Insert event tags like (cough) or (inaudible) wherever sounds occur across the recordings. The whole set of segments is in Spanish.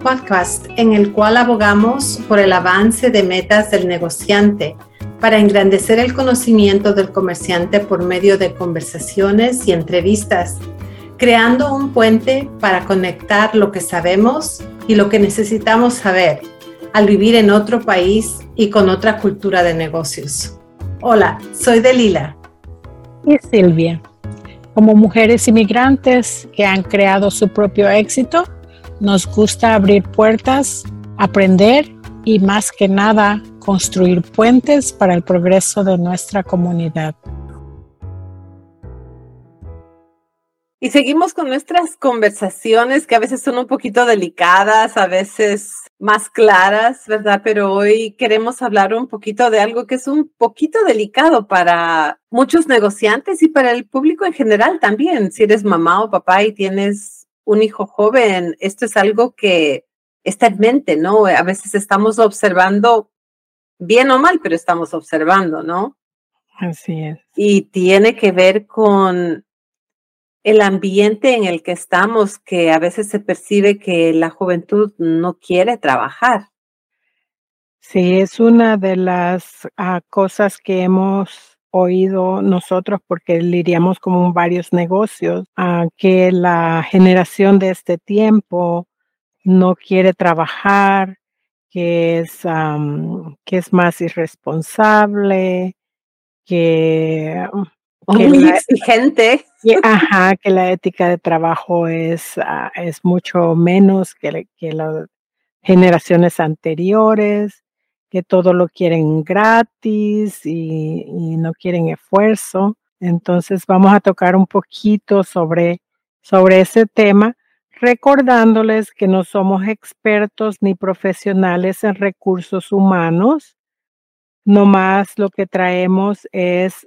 Podcast en el cual abogamos por el avance de metas del negociante para engrandecer el conocimiento del comerciante por medio de conversaciones y entrevistas, creando un puente para conectar lo que sabemos y lo que necesitamos saber al vivir en otro país y con otra cultura de negocios. Hola, soy Delila. Y Silvia. Como mujeres inmigrantes que han creado su propio éxito, nos gusta abrir puertas, aprender y más que nada construir puentes para el progreso de nuestra comunidad. Y seguimos con nuestras conversaciones que a veces son un poquito delicadas, a veces más claras, ¿verdad? Pero hoy queremos hablar un poquito de algo que es un poquito delicado para muchos negociantes y para el público en general también. Si eres mamá o papá y tienes un hijo joven, esto es algo que está en mente, ¿no? A veces estamos observando, bien o mal, pero estamos observando, ¿no? Así es. Y tiene que ver con el ambiente en el que estamos, que a veces se percibe que la juventud no quiere trabajar. Sí, es una de las ah, cosas que hemos oído nosotros porque lidiamos con varios negocios, a que la generación de este tiempo no quiere trabajar, que es, que es más irresponsable, que, muy exigente. ajá, que la ética de trabajo es, ah, es mucho menos que, que las generaciones anteriores que todo lo quieren gratis y, no quieren esfuerzo. Entonces vamos a tocar un poquito sobre, sobre ese tema, recordándoles que no somos expertos ni profesionales en recursos humanos. No más lo que traemos es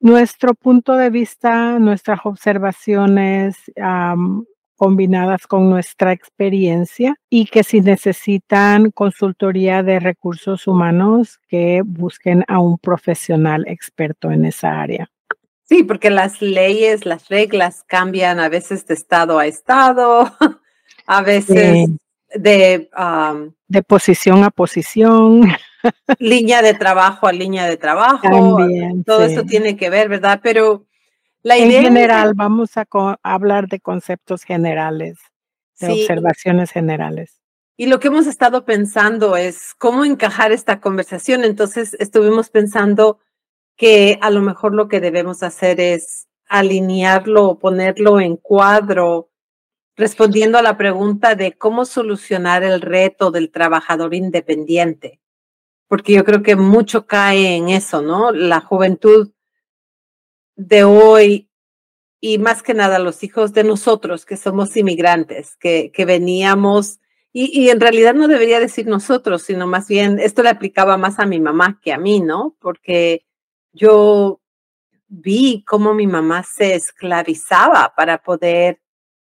nuestro punto de vista, nuestras observaciones, combinadas con nuestra experiencia y que si necesitan consultoría de recursos humanos, que busquen a un profesional experto en esa área. Sí, porque las leyes, las reglas cambian a veces de estado a estado, (laughs) a veces de... de posición a posición. línea de trabajo a línea de trabajo. todo eso tiene que ver, ¿verdad? Pero en general, vamos a, hablar de conceptos generales, de observaciones generales. Y lo que hemos estado pensando es cómo encajar esta conversación. Entonces, estuvimos pensando que a lo mejor lo que debemos hacer es alinearlo o ponerlo en cuadro, respondiendo a la pregunta de cómo solucionar el reto del trabajador independiente. Porque yo creo que mucho cae en eso, ¿no? La juventud de hoy y más que nada los hijos de nosotros que somos inmigrantes, que, que veníamos, y, y, en realidad no debería decir nosotros, sino más bien esto le aplicaba más a mi mamá que a mí, ¿no? Porque yo vi cómo mi mamá se esclavizaba para poder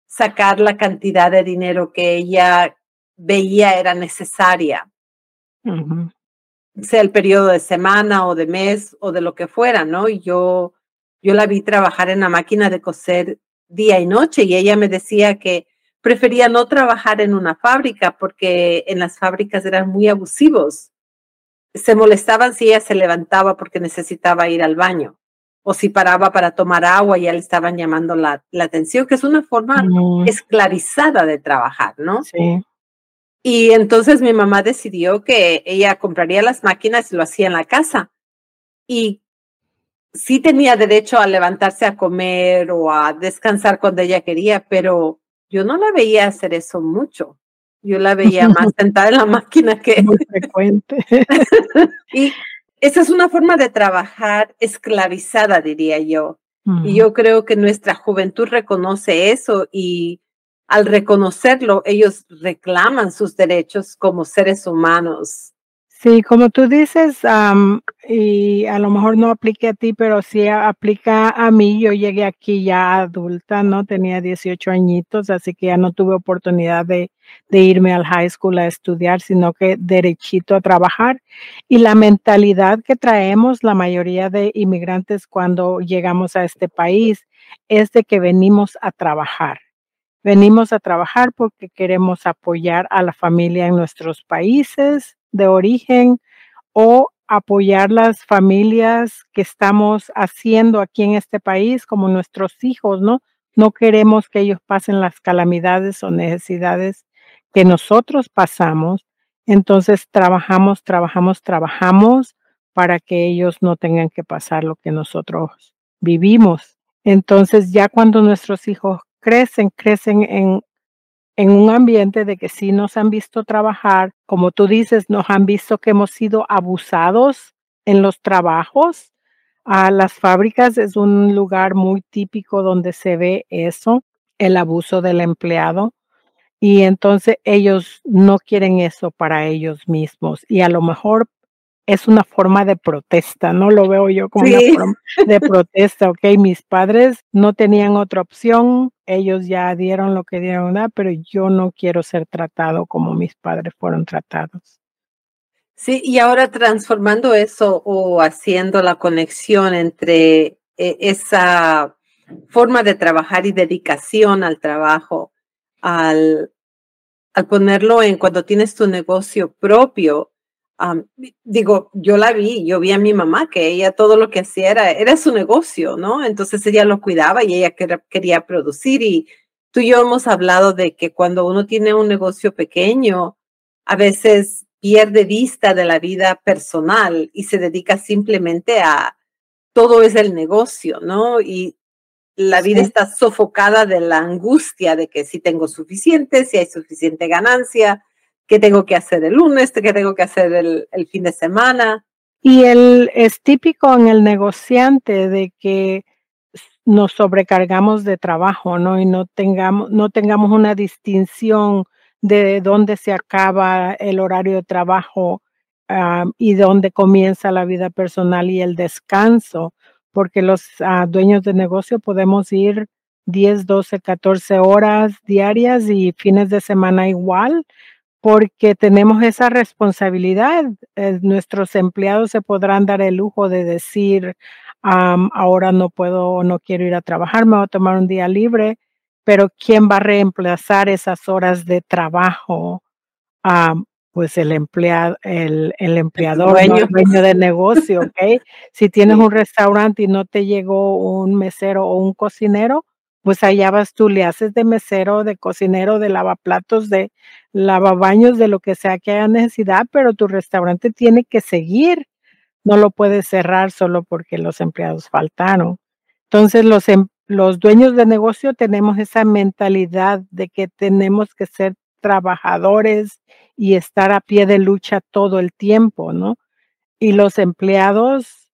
sacar la cantidad de dinero que ella veía era necesaria. Sea el periodo de semana o de mes o de lo que fuera, ¿no? Y yo yo la vi trabajar en la máquina de coser día y noche y ella me decía que prefería no trabajar en una fábrica porque en las fábricas eran muy abusivos. Se molestaban si ella se levantaba porque necesitaba ir al baño o si paraba para tomar agua y ya le estaban llamando la, atención, que es una forma esclavizada de trabajar, ¿no? Sí. Y entonces mi mamá decidió que ella compraría las máquinas y lo hacía en la casa. Y sí tenía derecho a levantarse a comer o a descansar cuando ella quería, pero yo no la veía hacer eso mucho. Yo la veía (laughs) más sentada en la máquina que... Muy (laughs) frecuente. y esa es una forma de trabajar esclavizada, diría yo. Y yo creo que nuestra juventud reconoce eso y al reconocerlo, ellos reclaman sus derechos como seres humanos Sí, como tú dices, y a lo mejor no aplique a ti, pero sí aplica a mí. Yo llegué aquí ya adulta, ¿no? Tenía 18 añitos, así que ya no tuve oportunidad de, de irme al high school a estudiar, sino que derechito a trabajar. Y la mentalidad que traemos la mayoría de inmigrantes cuando llegamos a este país es de que venimos a trabajar venimos a trabajar porque queremos apoyar a la familia en nuestros países de origen o apoyar las familias que estamos haciendo aquí en este país como nuestros hijos, ¿no? No queremos que ellos pasen las calamidades o necesidades que nosotros pasamos. Entonces trabajamos, trabajamos, trabajamos para que ellos no tengan que pasar lo que nosotros vivimos. Entonces ya cuando nuestros hijos crecen, crecen en, en un ambiente de que sí nos han visto trabajar, como tú dices, nos han visto que hemos sido abusados en los trabajos, a las fábricas es un lugar muy típico donde se ve eso, el abuso del empleado. Y entonces ellos no quieren eso para ellos mismos. Y a lo mejor es una forma de protesta, no lo veo yo como una forma de protesta, ok, mis padres no tenían otra opción, ellos ya dieron lo que dieron, pero yo no quiero ser tratado como mis padres fueron tratados. Sí, y ahora transformando eso o haciendo la conexión entre eh, esa forma de trabajar y dedicación al trabajo, al, al ponerlo en cuando tienes tu negocio propio, digo, yo la vi, yo vi a mi mamá que ella todo lo que hacía era, era su negocio, ¿no? Entonces ella lo cuidaba y ella quería producir y tú y yo hemos hablado de que cuando uno tiene un negocio pequeño, a veces pierde vista de la vida personal y se dedica simplemente a todo es el negocio, ¿no? Y la vida está sofocada de la angustia de que si tengo suficiente, si hay suficiente ganancia, qué tengo que hacer el lunes, qué tengo que hacer el, fin de semana. Y el, es típico en el negociante de que nos sobrecargamos de trabajo, ¿no? Y no tengamos, no tengamos una distinción de dónde se acaba el horario de trabajo y dónde comienza la vida personal y el descanso, porque los ah, dueños de negocio podemos ir 10, 12, 14 horas diarias y fines de semana igual, porque tenemos esa responsabilidad. Eh, nuestros empleados se podrán dar el lujo de decir, ahora no puedo o no quiero ir a trabajar, me voy a tomar un día libre pero ¿quién va a reemplazar esas horas de trabajo? pues el empleado, el, el empleador, el dueño. de negocio, (laughs) ¿ok? si tienes un restaurante y no te llegó un mesero o un cocinero, pues allá vas tú, le haces de mesero, de cocinero, de lavaplatos, de lavabaños, de lo que sea que haya necesidad, pero tu restaurante tiene que seguir. No lo puedes cerrar solo porque los empleados faltaron. Entonces, los, em, los dueños de negocio tenemos esa mentalidad de que tenemos que ser trabajadores y estar a pie de lucha todo el tiempo, ¿no? Y los empleados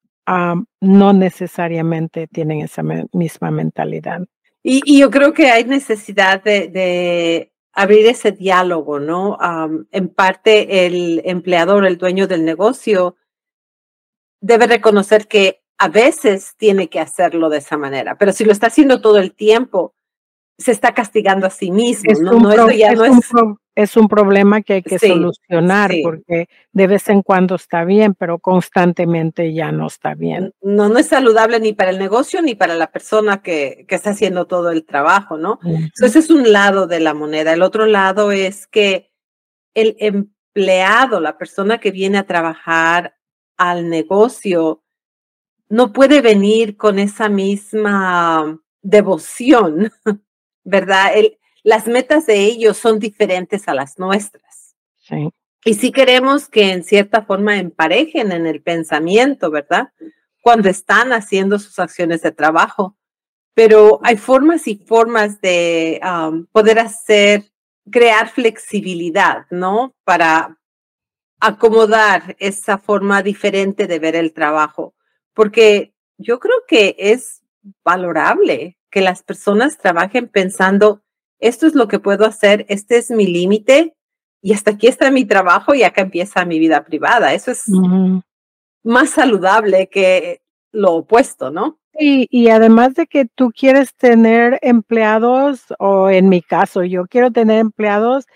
no necesariamente tienen esa misma mentalidad. Y, yo creo que hay necesidad de, abrir ese diálogo, ¿no? en parte el empleador, el dueño del negocio, debe reconocer que a veces tiene que hacerlo de esa manera, pero si lo está haciendo todo el tiempo, se está castigando a sí mismo. Es, un, es, un, problema que hay que solucionar porque de vez en cuando está bien, pero constantemente ya no está bien. No, no es saludable ni para el negocio ni para la persona que, que está haciendo todo el trabajo, ¿no? Entonces es un lado de la moneda. El otro lado es que el empleado, la persona que viene a trabajar al negocio, no puede venir con esa misma devoción, ¿verdad? las metas de ellos son diferentes a las nuestras. Sí. Y si queremos que en cierta forma emparejen en el pensamiento, ¿verdad? Cuando están haciendo sus acciones de trabajo. Pero hay formas y formas de um, poder hacer, crear flexibilidad, ¿no? Para acomodar esa forma diferente de ver el trabajo porque yo creo que es valorable que las personas trabajen pensando, esto es lo que puedo hacer, este es mi límite y hasta aquí está mi trabajo y acá empieza mi vida privada. Eso es más saludable que lo opuesto, ¿no? Y, y además de que tú quieres tener empleados, o en mi caso, yo quiero tener empleados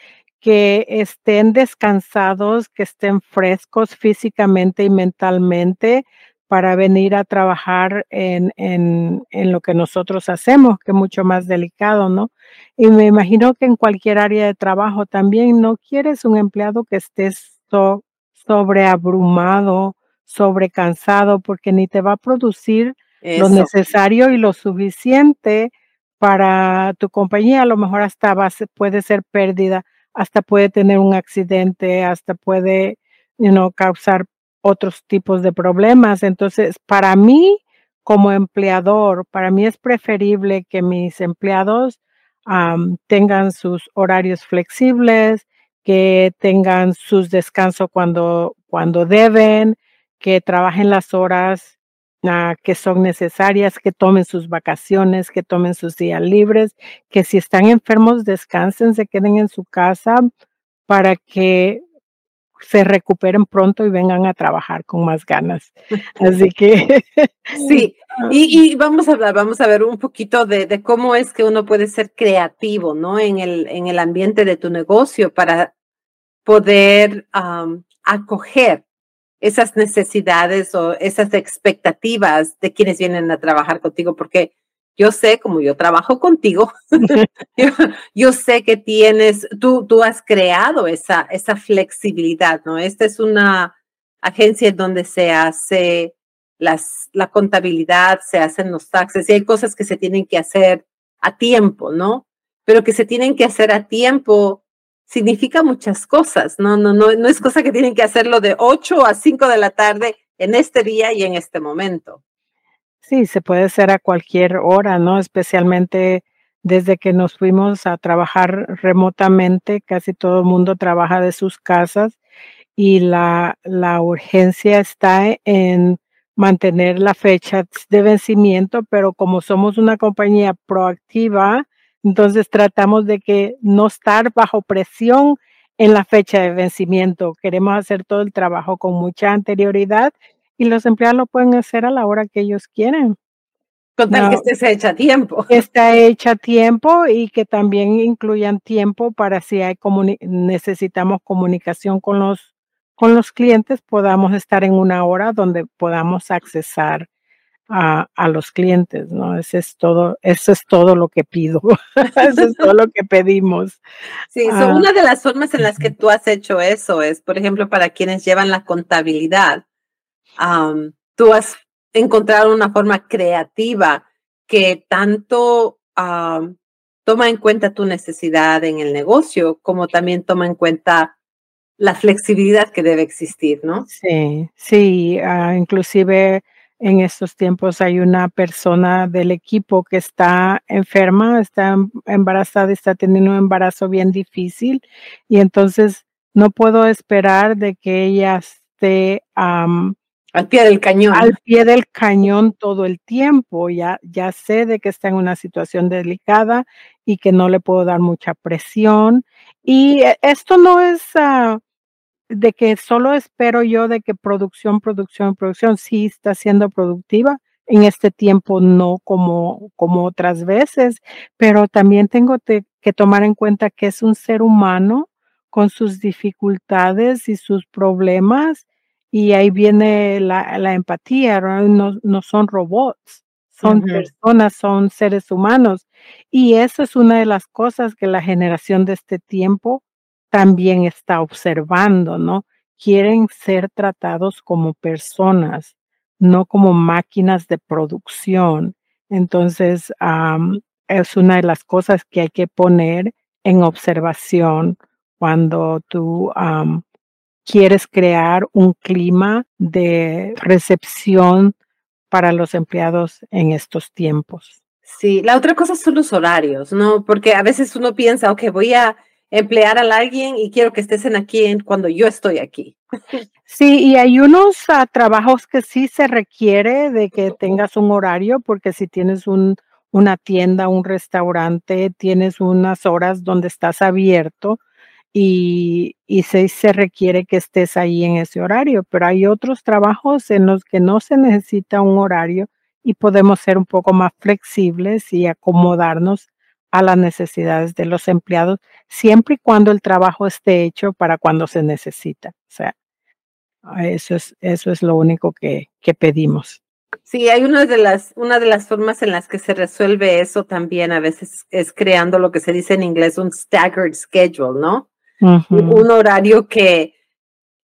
que estén descansados, que estén frescos físicamente y mentalmente, para venir a trabajar en, en, en, lo que nosotros hacemos, que es mucho más delicado, ¿no? Y me imagino que en cualquier área de trabajo también no quieres un empleado que esté sobreabrumado, sobrecansado, porque ni te va a producir lo necesario y lo suficiente para tu compañía. A lo mejor hasta va, puede ser pérdida, hasta puede tener un accidente, hasta puede you know, causar otros tipos de problemas. Entonces, para mí, como empleador, para mí es preferible que mis empleados tengan sus horarios flexibles, que tengan sus descansos cuando, cuando deben, que trabajen las horas ah, que son necesarias, que tomen sus vacaciones, que tomen sus días libres, que si están enfermos descansen, se queden en su casa para que se recuperen pronto y vengan a trabajar con más ganas. Así que (laughs) (laughs) sí, y, vamos a hablar, vamos a ver un poquito de, cómo es que uno puede ser creativo, ¿no? En el, en el ambiente de tu negocio para poder acoger esas necesidades o esas expectativas de quienes vienen a trabajar contigo, porque yo sé, como yo trabajo contigo, (laughs) yo, sé que tienes, tú, tú has creado esa, esa flexibilidad, ¿no? Esta es una agencia donde se hace las, la contabilidad, se hacen los taxes y hay cosas que se tienen que hacer a tiempo, ¿no? Pero que se tienen que hacer a tiempo significa muchas cosas, ¿no? No, no, no es cosa que tienen que hacerlo de 8 a 5 de la tarde en este día y en este momento. Sí, se puede hacer a cualquier hora, ¿no? Especialmente desde que nos fuimos a trabajar remotamente, casi todo el mundo trabaja de sus casas y la, la urgencia está en mantener la fecha de vencimiento, pero como somos una compañía proactiva, entonces tratamos de que no estar bajo presión en la fecha de vencimiento. Queremos hacer todo el trabajo con mucha anterioridad y los empleados lo pueden hacer a la hora que ellos quieren. Con tal que esté hecha a tiempo. Está hecha a tiempo y que también incluyan tiempo para si hay necesitamos comunicación con los, con los clientes, podamos estar en una hora donde podamos accesar a, a, los clientes, ¿no? Eso es todo, eso es todo lo que pido, (laughs) eso es todo lo que pedimos. Sí, ah. una de las formas en las que tú has hecho eso es, por ejemplo, para quienes llevan la contabilidad tú has encontrado una forma creativa que tanto toma en cuenta tu necesidad en el negocio, como también toma en cuenta la flexibilidad que debe existir, ¿no? Sí, sí, ah, inclusive en estos tiempos hay una persona del equipo que está enferma, está em, embarazada, está teniendo un embarazo bien difícil y entonces no puedo esperar de que ella esté al pie del cañón. Al pie del cañón todo el tiempo. Ya, ya sé de que está en una situación delicada y que no le puedo dar mucha presión. Y e, esto no es ah, de que solo espero yo de que producción, producción, producción sí está siendo productiva. En este tiempo no como, como otras veces, pero también tengo que tomar en cuenta que es un ser humano con sus dificultades y sus problemas y ahí viene la, empatía, no, no, son robots, son personas, son seres humanos. Y eso es una de las cosas que la generación de este tiempo también está observando, ¿no? Quieren ser tratados como personas, no como máquinas de producción. Entonces, es una de las cosas que hay que poner en observación cuando tú quieres crear un clima de recepción para los empleados en estos tiempos. Sí, la otra cosa son los horarios, ¿no? Porque a veces uno piensa, ok, voy a emplear a alguien y quiero que estés en aquí cuando yo estoy aquí. Sí, y hay unos ah, trabajos que sí se requiere de que tengas un horario, porque si tienes un, una tienda, un restaurante, tienes unas horas donde estás abierto, y, se, se, requiere que estés ahí en ese horario, pero hay otros trabajos en los que no se necesita un horario y podemos ser un poco más flexibles y acomodarnos a las necesidades de los empleados, siempre y cuando el trabajo esté hecho para cuando se necesita. O sea, Eso es, eso es lo único que, que pedimos. Sí, hay una de las, una de las formas en las que se resuelve eso también a veces es creando lo que se dice en inglés un staggered schedule, ¿no? Un horario que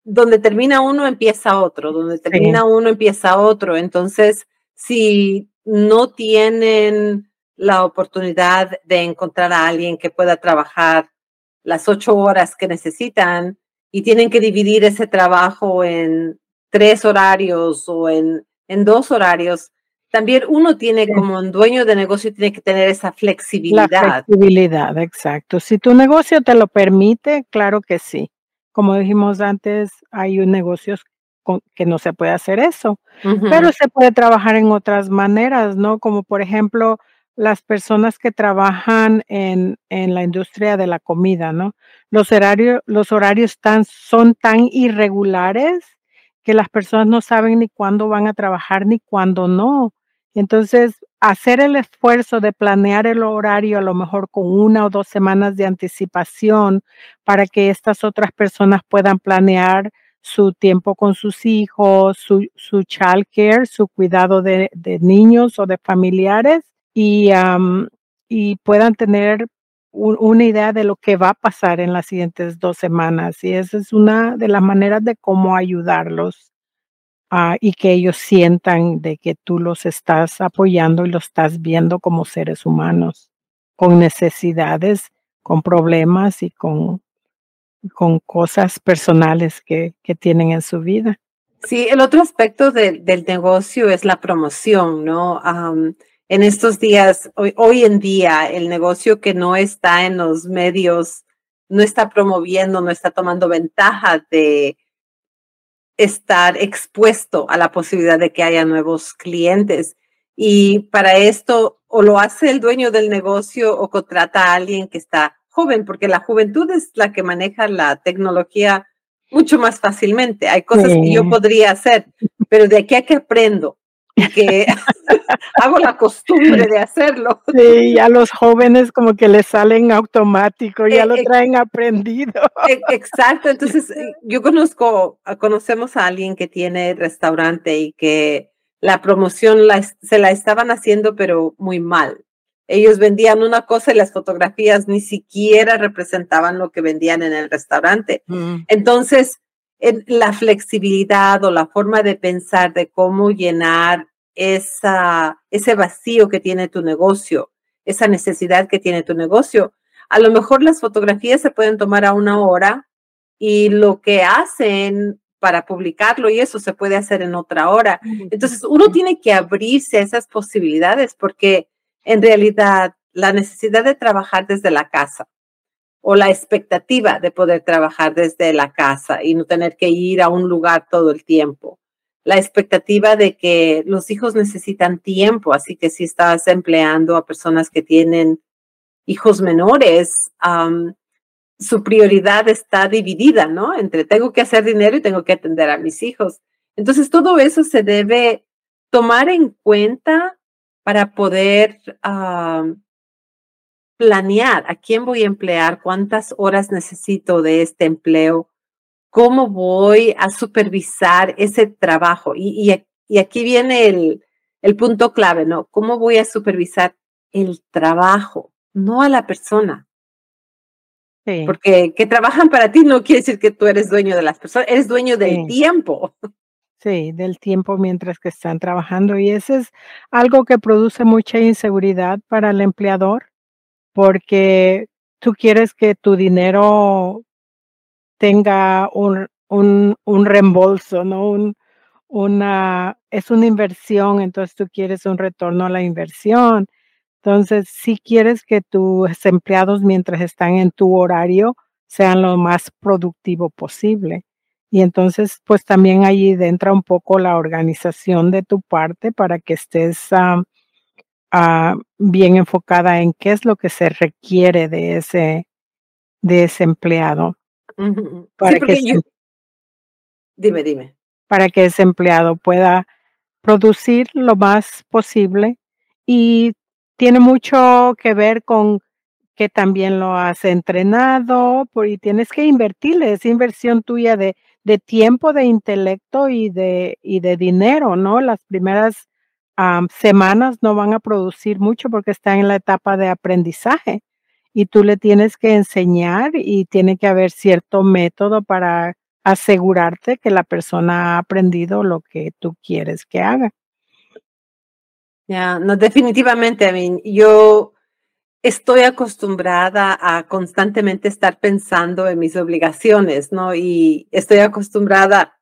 donde termina uno empieza otro, donde termina uno empieza otro. Entonces, si no tienen la oportunidad de encontrar a alguien que pueda trabajar las ocho horas que necesitan y tienen que dividir ese trabajo en tres horarios o en en dos horarios, también uno tiene como un dueño de negocio, tiene que tener esa flexibilidad. La flexibilidad, exacto. Si tu negocio te lo permite, claro que sí. Como dijimos antes, hay negocios con, que no se puede hacer eso, pero se puede trabajar en otras maneras, ¿no? Como por ejemplo, las personas que trabajan en, en la industria de la comida, ¿no? Los horarios, los horarios tan, son tan irregulares que las personas no saben ni cuándo van a trabajar ni cuándo no. Entonces, hacer el esfuerzo de planear el horario a lo mejor con una o dos semanas de anticipación para que estas otras personas puedan planear su tiempo con sus hijos, su, child care, su cuidado de, niños o de familiares y, y puedan tener una idea de lo que va a pasar en las siguientes dos semanas. Y esa es una de las maneras de cómo ayudarlos ah, y que ellos sientan de que tú los estás apoyando y los estás viendo como seres humanos, con necesidades, con problemas y con, con cosas personales que, que tienen en su vida. Sí, el otro aspecto del negocio es la promoción, ¿no? en estos días, hoy, hoy en día, el negocio que no está en los medios, no está promoviendo, no está tomando ventaja de estar expuesto a la posibilidad de que haya nuevos clientes. Y para esto, o lo hace el dueño del negocio o contrata a alguien que está joven, porque la juventud es la que maneja la tecnología mucho más fácilmente. Hay cosas que yo podría hacer, pero de aquí a que aprendo que (laughs) hago la costumbre de hacerlo. Sí, a los jóvenes como que les salen automático, ya lo e, traen aprendido. E, exacto, entonces eh, yo conozco, conocemos a alguien que tiene restaurante y que la promoción se la estaban haciendo pero muy mal. Ellos vendían una cosa y las fotografías ni siquiera representaban lo que vendían en el restaurante. Mm. Entonces, la flexibilidad o la forma de pensar de cómo llenar esa, ese vacío que tiene tu negocio, esa necesidad que tiene tu negocio. A lo mejor las fotografías se pueden tomar a una hora y lo que hacen para publicarlo y eso se puede hacer en otra hora. Entonces, uno tiene que abrirse a esas posibilidades porque en realidad la necesidad de trabajar desde la casa o la expectativa de poder trabajar desde la casa y no tener que ir a un lugar todo el tiempo. La expectativa de que los hijos necesitan tiempo, así que si estás empleando a personas que tienen hijos menores, su prioridad está dividida, ¿no? Entre tengo que hacer dinero y tengo que atender a mis hijos. Entonces, todo eso se debe tomar en cuenta para poder planear a quién voy a emplear, cuántas horas necesito de este empleo, cómo voy a supervisar ese trabajo. Y, aquí viene el, el punto clave, ¿no? ¿Cómo voy a supervisar el trabajo, no a la persona? Sí. Porque que trabajan para ti no quiere decir que tú eres dueño de las personas, eres dueño del tiempo. (laughs) Sí, del tiempo mientras que están trabajando. Y eso es algo que produce mucha inseguridad para el empleador, porque tú quieres que tu dinero tenga un, un, un reembolso, ¿no? Un, una, es una inversión, entonces tú quieres un retorno a la inversión. Entonces, si quieres que tus empleados mientras están en tu horario sean lo más productivo posible. Y entonces, pues también allí entra un poco la organización de tu parte para que estés Ah, bien enfocada en qué es lo que se requiere de ese, de ese empleado. Para que dime, dime. Para que ese empleado pueda producir lo más posible y tiene mucho que ver con que también lo has entrenado y tienes que invertirle, esa inversión tuya de, de tiempo, de intelecto y de, y de dinero, ¿no? Las primeras semanas no van a producir mucho porque están en la etapa de aprendizaje y tú le tienes que enseñar y tiene que haber cierto método para asegurarte que la persona ha aprendido lo que tú quieres que haga. Ya, no, definitivamente, a mí, yo estoy acostumbrada a constantemente estar pensando en mis obligaciones, ¿no? Y estoy acostumbrada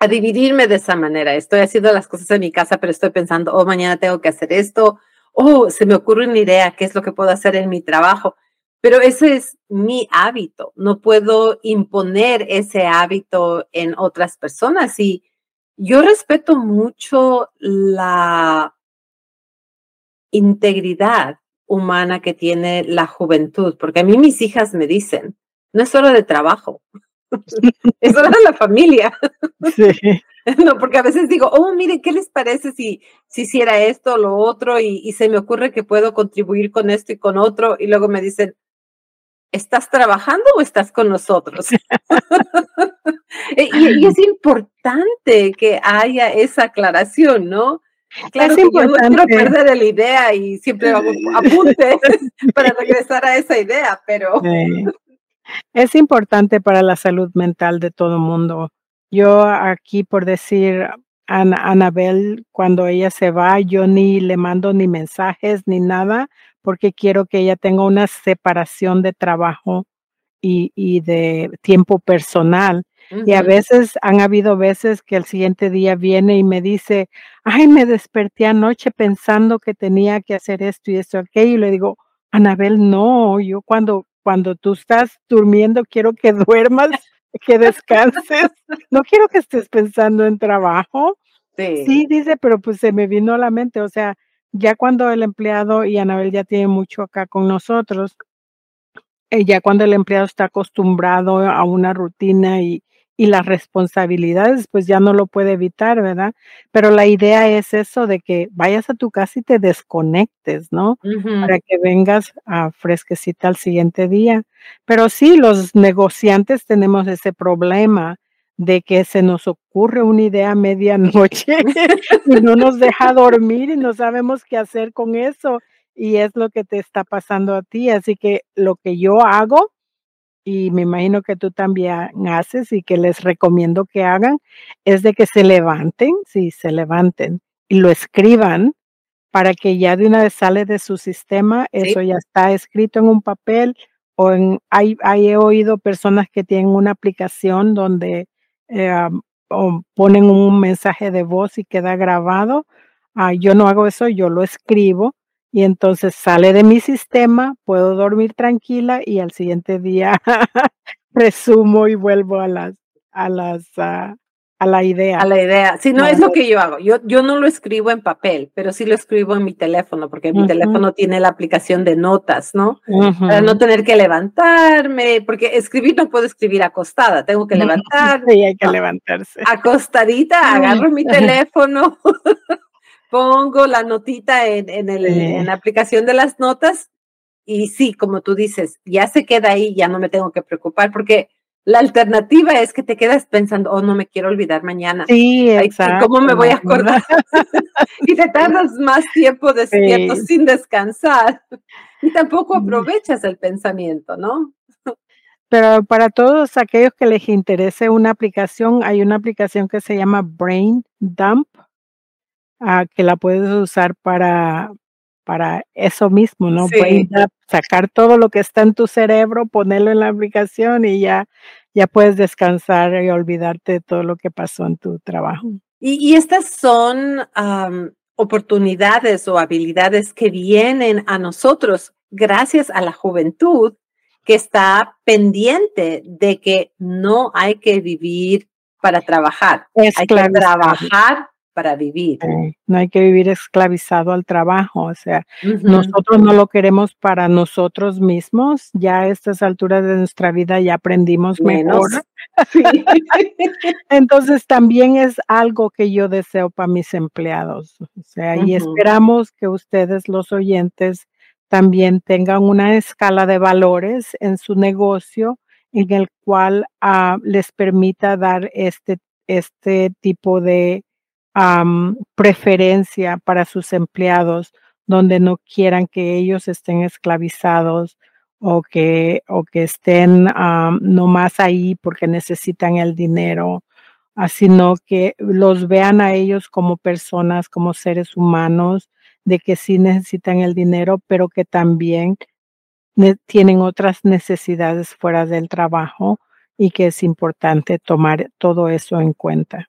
a dividirme de esa manera. Estoy haciendo las cosas en mi casa, pero estoy pensando, oh, mañana tengo que hacer esto, oh, se me ocurre una idea, qué es lo que puedo hacer en mi trabajo. Pero ese es mi hábito. No puedo imponer ese hábito en otras personas. Y yo respeto mucho la integridad humana que tiene la juventud, porque a mí mis hijas me dicen, no es solo de trabajo, es hora de la familia. Sí. (laughs) No, porque a veces digo, oh, mire, ¿qué les parece si, si hiciera esto o lo otro? Y, y, se me ocurre que puedo contribuir con esto y con otro. Y luego me dicen, ¿estás trabajando o estás con nosotros? (laughs) y, y, es importante que haya esa aclaración, ¿no? Claro que yo no quiero perder la idea y siempre apunte (laughs) para regresar a esa idea, pero... Es importante para la salud mental de todo el mundo. Yo aquí, por decir, a Anabel, cuando ella se va, yo ni le mando ni mensajes ni nada, porque quiero que ella tenga una separación de trabajo y, y de tiempo personal. Y a veces han habido veces que el siguiente día viene y me dice, ay, me desperté anoche pensando que tenía que hacer esto y esto, aquello. Y le digo, Anabel, no, yo cuando cuando tú estás durmiendo, quiero que (laughs) duermas, que descanses. No quiero que estés pensando en trabajo. Sí. sí, dice, pero pues se me vino a la mente, o sea, ya cuando el empleado, y Anabel ya tiene mucho acá con nosotros, eh, ya cuando el empleado está acostumbrado a una rutina y, y las responsabilidades, pues ya no lo puede evitar, ¿verdad? Pero la idea es eso de que vayas a tu casa y te desconectes, ¿no? Para que vengas a fresquecita al siguiente día. Pero sí, los negociantes tenemos ese problema de que se nos ocurre una idea a medianoche (laughs) y no nos deja dormir y no sabemos qué hacer con eso. Y es lo que te está pasando a ti. Así que lo que yo hago y me imagino que tú también haces y que les recomiendo que hagan, es de que se levanten, sí, se levanten y lo escriban para que ya de una vez sale de su sistema, eso ya está escrito en un papel o en, hay, he oído personas que tienen una aplicación donde eh, ponen un mensaje de voz y queda grabado. Ah, yo no hago eso, yo lo escribo y entonces sale de mi sistema, puedo dormir tranquila y al siguiente día (laughs) resumo y vuelvo a las a las ah, a la idea. A la idea. Si no es lo que yo hago. Yo, yo no lo escribo en papel, pero sí lo escribo en mi teléfono, porque mi teléfono tiene la aplicación de notas, ¿no? Para no tener que levantarme, porque escribir no puedo escribir acostada, tengo que (laughs) levantarme. Sí, hay que levantarse. Acostadita, agarro mi teléfono (laughs) pongo la notita en, en, el, en la aplicación de las notas y sí, como tú dices, ya se queda ahí, ya no me tengo que preocupar porque la alternativa es que te quedas pensando, oh, no me quiero olvidar mañana. Sí, exacto. ¿Cómo me voy a acordar? (laughs) y te tardas más tiempo despierto sin descansar. Y tampoco aprovechas el pensamiento, ¿no? Pero para todos aquellos que les interese una aplicación, hay una aplicación que se llama Brain Dump que la puedes usar para, para eso mismo, ¿no? Puedes sacar todo lo que está en tu cerebro, ponerlo en la aplicación y ya, ya puedes descansar y olvidarte de todo lo que pasó en tu trabajo. Y, estas son oportunidades o habilidades que vienen a nosotros gracias a la juventud que está pendiente de que no hay que vivir para trabajar, hay que trabajar para vivir. no hay que vivir esclavizado al trabajo, o sea, nosotros no lo queremos para nosotros mismos, ya a estas alturas de nuestra vida ya aprendimos mejor. (laughs) (laughs) Entonces también es algo que yo deseo para mis empleados, o sea, y esperamos que ustedes los oyentes también tengan una escala de valores en su negocio en el cual ah, les permita dar este, este tipo de preferencia para sus empleados, donde no quieran que ellos estén esclavizados o que, o que estén no más ahí porque necesitan el dinero, sino que los vean a ellos como personas, como seres humanos, de que sí necesitan el dinero, pero que también tienen otras necesidades fuera del trabajo y que es importante tomar todo eso en cuenta.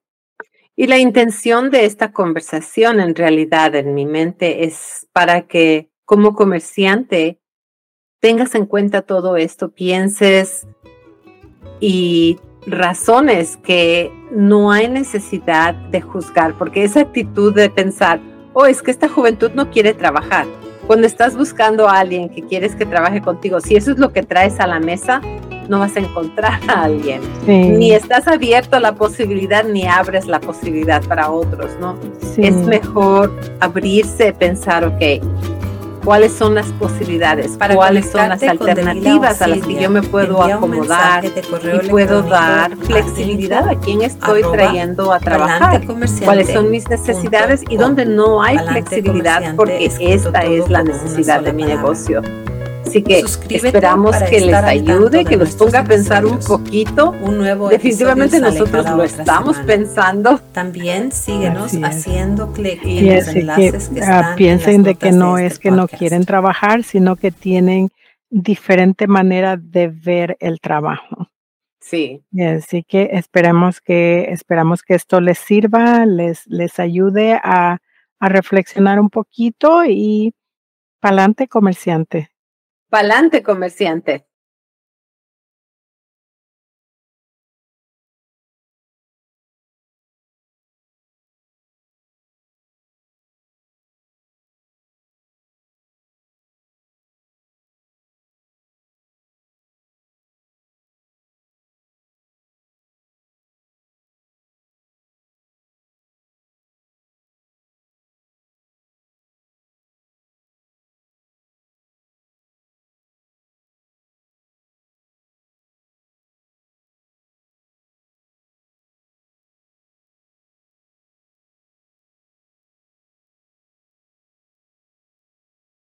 Y la intención de esta conversación en realidad en mi mente es para que como comerciante tengas en cuenta todo esto, pienses y razones que no hay necesidad de juzgar, porque esa actitud de pensar, oh, es que esta juventud no quiere trabajar, cuando estás buscando a alguien que quieres que trabaje contigo, si eso es lo que traes a la mesa, no vas a encontrar a alguien. Ni estás abierto a la posibilidad, ni abres la posibilidad para otros, ¿no? Es mejor abrirse, pensar, ok, cuáles son las posibilidades, Para cuáles son las alternativas a las que yo me puedo acomodar y puedo dar flexibilidad a quién estoy trayendo a trabajar, cuáles son mis necesidades y dónde no hay flexibilidad porque esta es la necesidad de mi negocio. Así que esperamos que les ayude, que los ponga a pensar un poquito. Un nuevo Definitivamente nosotros lo estamos pensando. También síguenos haciendo clic en los enlaces que, ah, piensen de que no es este que no quieren trabajar, sino que tienen diferente manera de ver el trabajo. Sí. así que esperamos que esperamos que esto les sirva, les les ayude a, a reflexionar un poquito y para adelante comerciante. Palante, comerciante.